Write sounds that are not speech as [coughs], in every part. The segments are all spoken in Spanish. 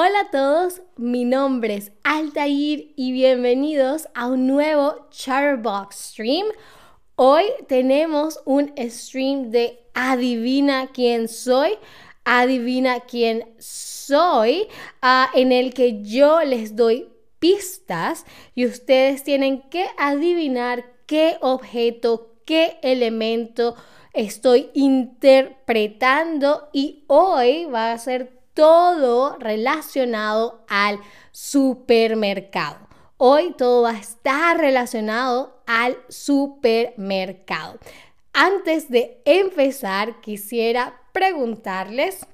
Hola a todos, mi nombre es Altair y bienvenidos a un nuevo Chatterbox Stream. Hoy tenemos un stream de Adivina quién soy, Adivina quién soy, ah, en el que yo les doy pistas y ustedes tienen que adivinar qué objeto, qué elemento estoy interpretando y hoy va a ser todo relacionado al supermercado. Hoy todo va a estar relacionado al supermercado. Antes de empezar, quisiera preguntarles,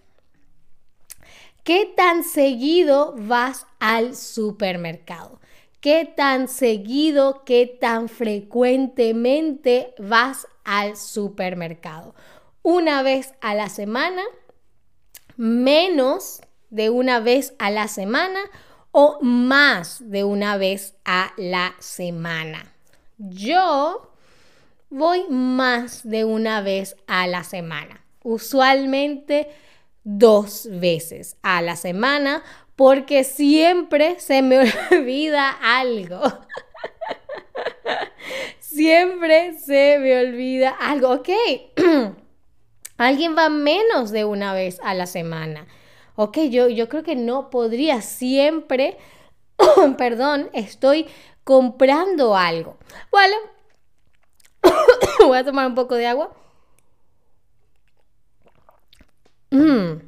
¿qué tan seguido vas al supermercado? ¿Qué tan seguido, qué tan frecuentemente vas al supermercado? ¿Una vez a la semana? ¿Menos de una vez a la semana? ¿O más de una vez a la semana? Yo voy más de una vez a la semana. Usualmente dos veces a la semana porque siempre se me [laughs] olvida algo. [laughs] siempre se me olvida algo. Ok, [clears throat] alguien va menos de una vez a la semana. Ok, yo, yo creo que no podría siempre, [coughs] perdón, estoy comprando algo. Bueno, [coughs] voy a tomar un poco de agua. Mm,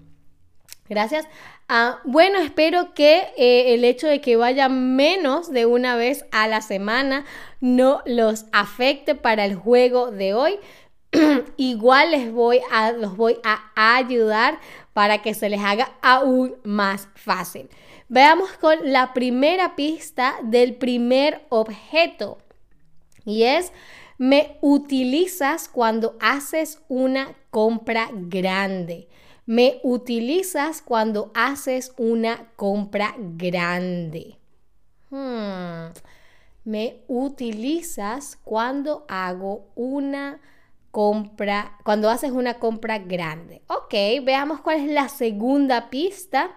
gracias. Ah, bueno, espero que eh, el hecho de que vaya menos de una vez a la semana no los afecte para el juego de hoy. [clears throat] Igual les voy a, los voy a ayudar para que se les haga aún más fácil. Veamos con la primera pista del primer objeto. Y es, me utilizas cuando haces una compra grande. Me utilizas cuando haces una compra grande. Hmm. Me utilizas cuando hago una compra, cuando haces una compra grande. Ok, veamos cuál es la segunda pista.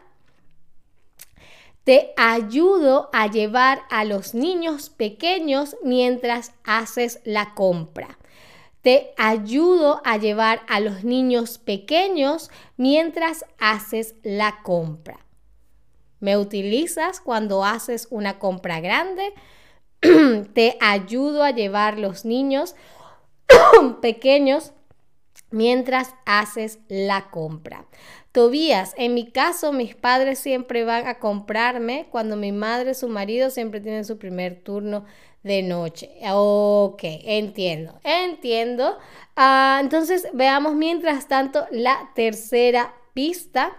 Te ayudo a llevar a los niños pequeños mientras haces la compra. Te ayudo a llevar a los niños pequeños mientras haces la compra. ¿Me utilizas cuando haces una compra grande? [clears throat] Te ayudo a llevar los niños pequeños [coughs] mientras haces la compra. Tobías, en mi caso, mis padres siempre van a comprarme cuando mi madre y su marido siempre tienen su primer turno de noche. Ok, entiendo, entiendo. Ah, entonces veamos mientras tanto la tercera pista.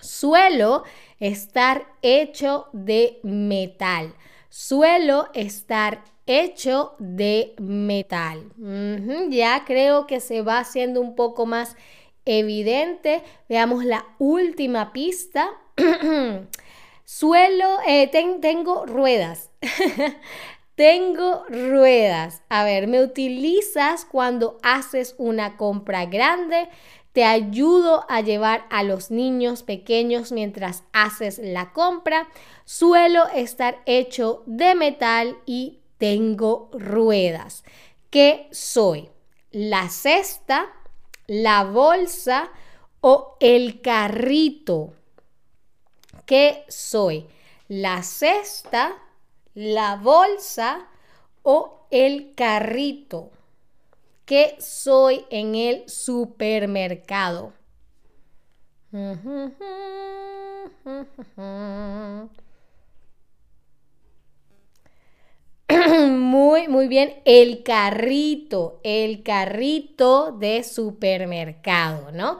Suelo estar hecho de metal. Suelo estar hecho de metal. ya creo que se va haciendo un poco más evidente. Veamos la última pista. [clears throat] Suelo, eh, tengo ruedas. [laughs] tengo ruedas. A ver, me utilizas cuando haces una compra grande. Te ayudo a llevar a los niños pequeños mientras haces la compra. Suelo estar hecho de metal y tengo ruedas. ¿Qué soy? ¿La cesta, la bolsa o el carrito? ¿Qué soy? ¿La cesta, la bolsa o el carrito? ¿Qué soy en el supermercado? [clears throat] Muy, muy bien. El carrito, el carrito de supermercado, ¿no?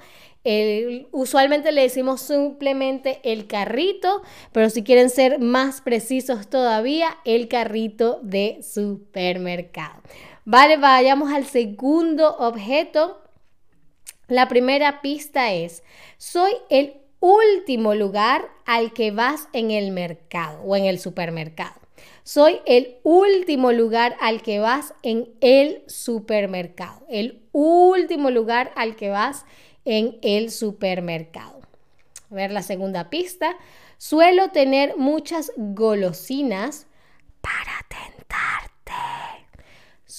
usualmente le decimos simplemente el carrito, pero si quieren ser más precisos todavía, el carrito de supermercado. Vale, vayamos al segundo objeto. La primera pista es, soy el último lugar al que vas en el mercado o en el supermercado. Soy el último lugar al que vas en el supermercado. El último lugar al que vas en el supermercado. A ver la segunda pista. Suelo tener muchas golosinas para.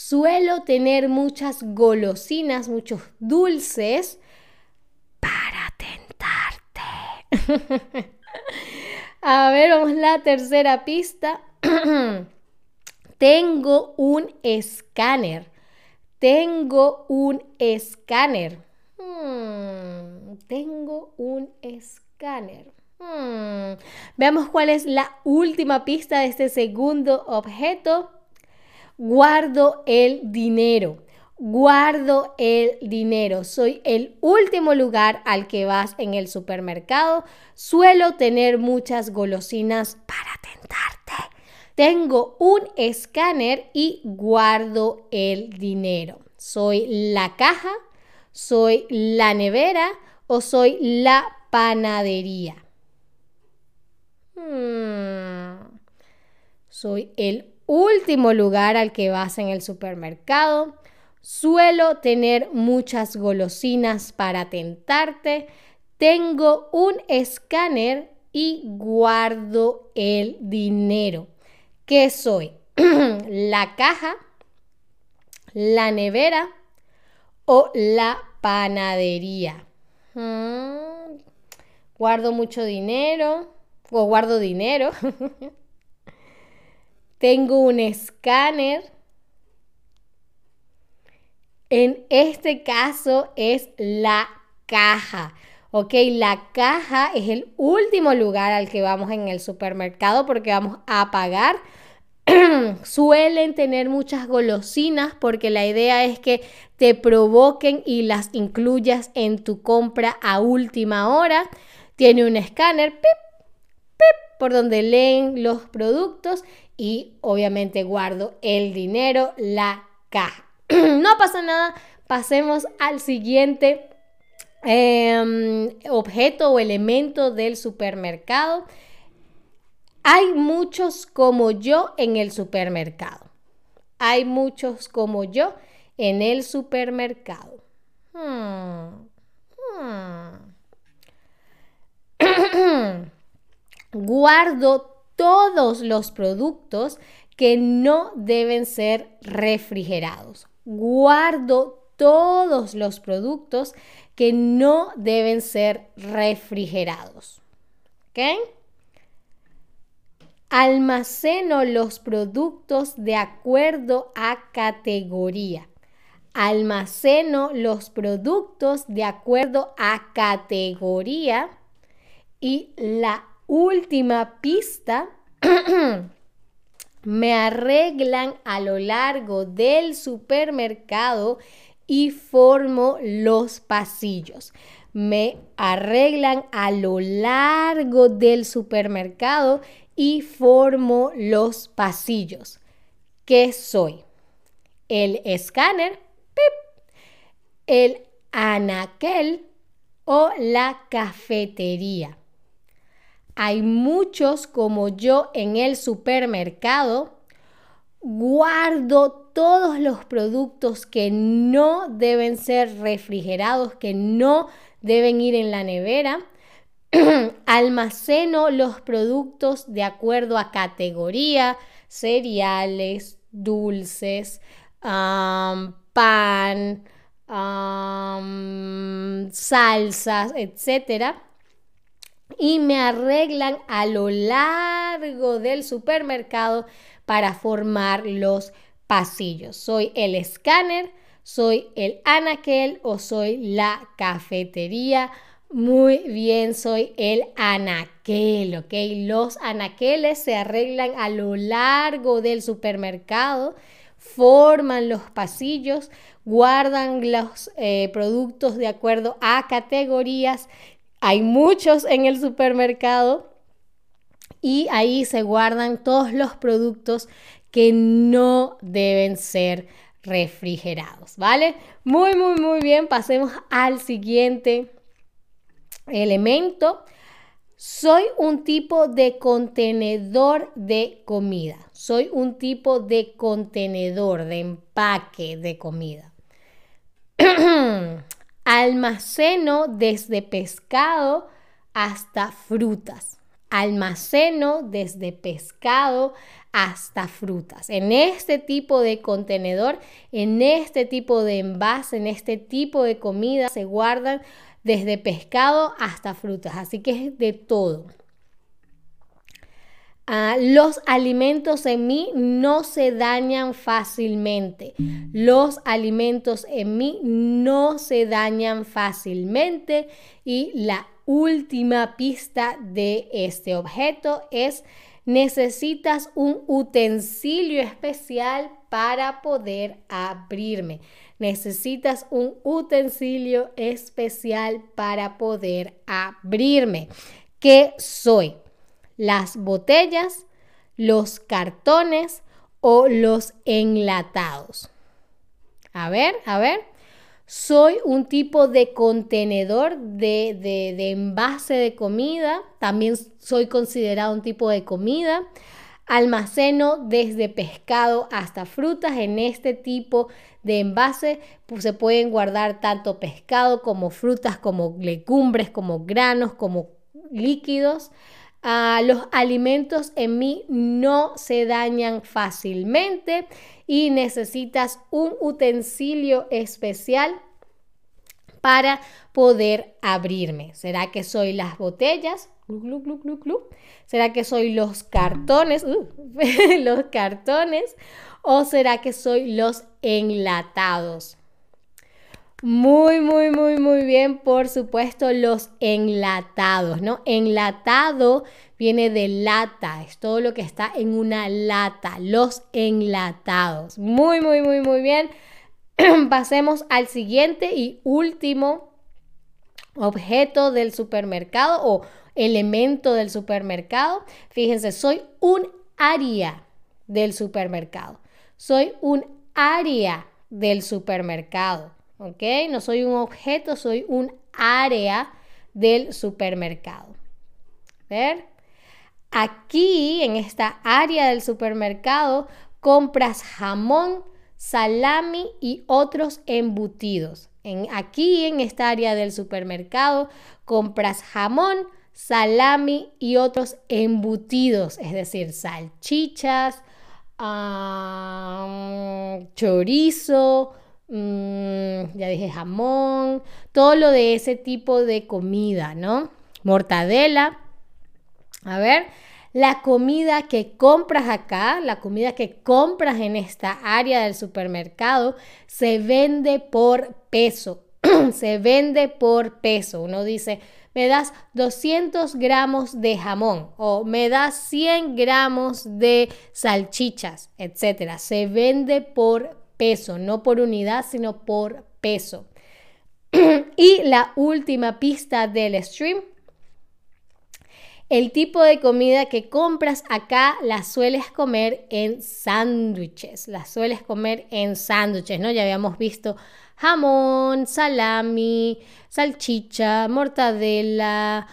Suelo tener muchas golosinas, muchos dulces para tentarte. [laughs] A ver, vamos a la tercera pista. [clears throat] Tengo un escáner. Tengo un escáner. Hmm, tengo un escáner. Hmm, veamos cuál es la última pista de este segundo objeto. Guardo el dinero. Guardo el dinero. Soy el último lugar al que vas en el supermercado. Suelo tener muchas golosinas para tentarte. Tengo un escáner y guardo el dinero. Soy la caja, soy la nevera o soy la panadería. Hmm. Soy el último lugar al que vas en el supermercado. Suelo tener muchas golosinas para tentarte. Tengo un escáner y guardo el dinero. ¿Qué soy? [clears throat] ¿La caja? ¿La nevera? ¿O la panadería? Hmm. Guardo mucho dinero o guardo dinero. [laughs] Tengo un escáner. En este caso es la caja. Ok, la caja es el último lugar al que vamos en el supermercado porque vamos a pagar. [clears throat] Suelen tener muchas golosinas porque la idea es que te provoquen y las incluyas en tu compra a última hora. Tiene un escáner, pip, pip, por donde leen los productos y obviamente guardo el dinero, la caja. [clears throat] no pasa nada, pasemos al siguiente em, objeto o elemento del supermercado. Hay muchos como yo en el supermercado. Hay muchos como yo en el supermercado. Hmm. Hmm. [clears throat] Guardo todos los productos que no deben ser refrigerados. Guardo todos los productos que no deben ser refrigerados. ¿Ok? Almaceno los productos de acuerdo a categoría. Almaceno los productos de acuerdo a categoría. Y la última pista, [clears throat] me arreglan a lo largo del supermercado y formo los pasillos. Me arreglan a lo largo del supermercado y formo los pasillos. ¿Qué soy? El escáner, el anaquel o la cafetería. Hay muchos como yo en el supermercado. Guardo todos los productos que no deben ser refrigerados, que no deben ir en la nevera. [clears throat] Almaceno los productos de acuerdo a categoría, cereales, dulces, pan, salsas, etcétera y me arreglan a lo largo del supermercado para formar los pasillos. Soy el escáner, soy el anaquel o soy la cafetería. Muy bien, soy el anaquel, ¿ok? Los anaqueles se arreglan a lo largo del supermercado, forman los pasillos, guardan los eh, productos de acuerdo a categorías hay muchos en el supermercado y ahí se guardan todos los productos que no deben ser refrigerados, ¿vale? Muy, muy, muy bien. Pasemos al siguiente elemento. Soy un tipo de contenedor de comida. Soy un tipo de contenedor, de empaque de comida. [clears throat] Almaceno desde pescado hasta frutas. Almaceno desde pescado hasta frutas. En este tipo de contenedor, en este tipo de envase, en este tipo de comida se guardan desde pescado hasta frutas. Así que es de todo. Ah, los alimentos en mí no se dañan fácilmente. Los alimentos en mí no se dañan fácilmente. Y la última pista de este objeto es necesitas un utensilio especial para poder abrirme. Necesitas un utensilio especial para poder abrirme. ¿Qué soy? Las botellas, los cartones o los enlatados. A ver, a ver. Soy un tipo de contenedor de, de, envase de comida. También soy considerado un tipo de comida. Almaceno desde pescado hasta frutas. En este tipo de envase pues, se pueden guardar tanto pescado como frutas, como legumbres, como granos, como líquidos los alimentos en mí no se dañan fácilmente y necesitas un utensilio especial para poder abrirme. ¿Será que soy las botellas? ¿Será que soy los cartones? Uh, [laughs] los cartones. ¿O será que soy los enlatados? Muy, muy, muy, muy bien, por supuesto, los enlatados, ¿no? Enlatado viene de lata, es todo lo que está en una lata, los enlatados. Muy, muy, muy, muy bien. [clears throat] Pasemos al siguiente y último objeto del supermercado o elemento del supermercado. Fíjense, soy un área del supermercado. Soy un área del supermercado. ¿Ok? No soy un objeto, soy un área del supermercado. ¿Ver? Aquí, en esta área del supermercado, compras jamón, salami y otros embutidos. En, aquí, en esta área del supermercado, compras jamón, salami y otros embutidos, es decir, salchichas, chorizo, Mm, ya dije jamón, todo lo de ese tipo de comida, ¿no? Mortadela. A ver, la comida que compras acá, la comida que compras en esta área del supermercado, se vende por peso. [clears throat] se vende por peso. Uno dice, me das 200 gramos de jamón o me das 100 gramos de salchichas, etcétera. Se vende por peso, no por unidad, sino por peso. [clears throat] y la última pista del stream. El tipo de comida que compras acá la sueles comer en sándwiches, la sueles comer en sándwiches, ¿no? Ya habíamos visto jamón, salami, salchicha, mortadela,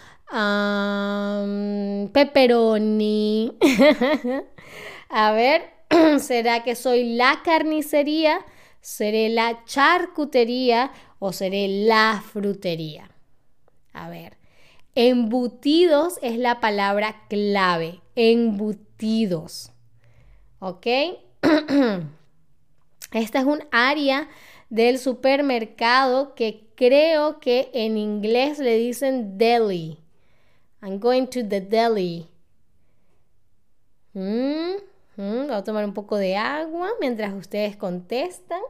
pepperoni. [laughs] A ver, [clears throat] ¿Será que soy la carnicería? ¿Seré la charcutería o seré la frutería? A ver, embutidos es la palabra clave, embutidos. ¿Ok? [clears throat] Esta es un área del supermercado que creo que en inglés le dicen deli. I'm going to the deli. Mm. Voy a tomar un poco de agua mientras ustedes contestan.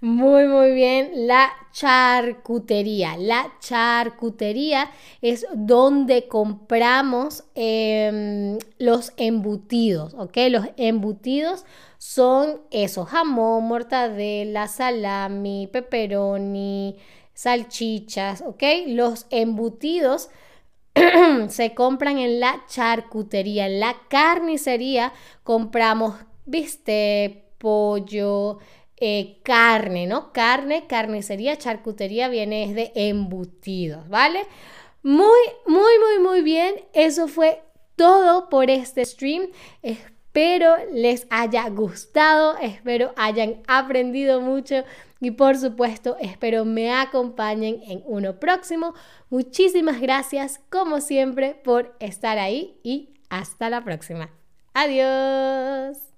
Muy, muy bien. La charcutería. La charcutería es donde compramos em, los embutidos, ¿ok? Los embutidos son esos, jamón, mortadela, salami, pepperoni, salchichas, ¿ok? Los embutidos [clears throat] se compran en la charcutería, en la carnicería compramos viste, pollo, eh, carne, ¿no? Carne, carnicería, charcutería viene de embutidos, ¿vale? Muy, muy, muy, muy bien. Eso fue todo por este stream. espero les haya gustado, espero hayan aprendido mucho y por supuesto espero me acompañen en uno próximo. Muchísimas gracias como siempre por estar ahí y hasta la próxima. Adiós.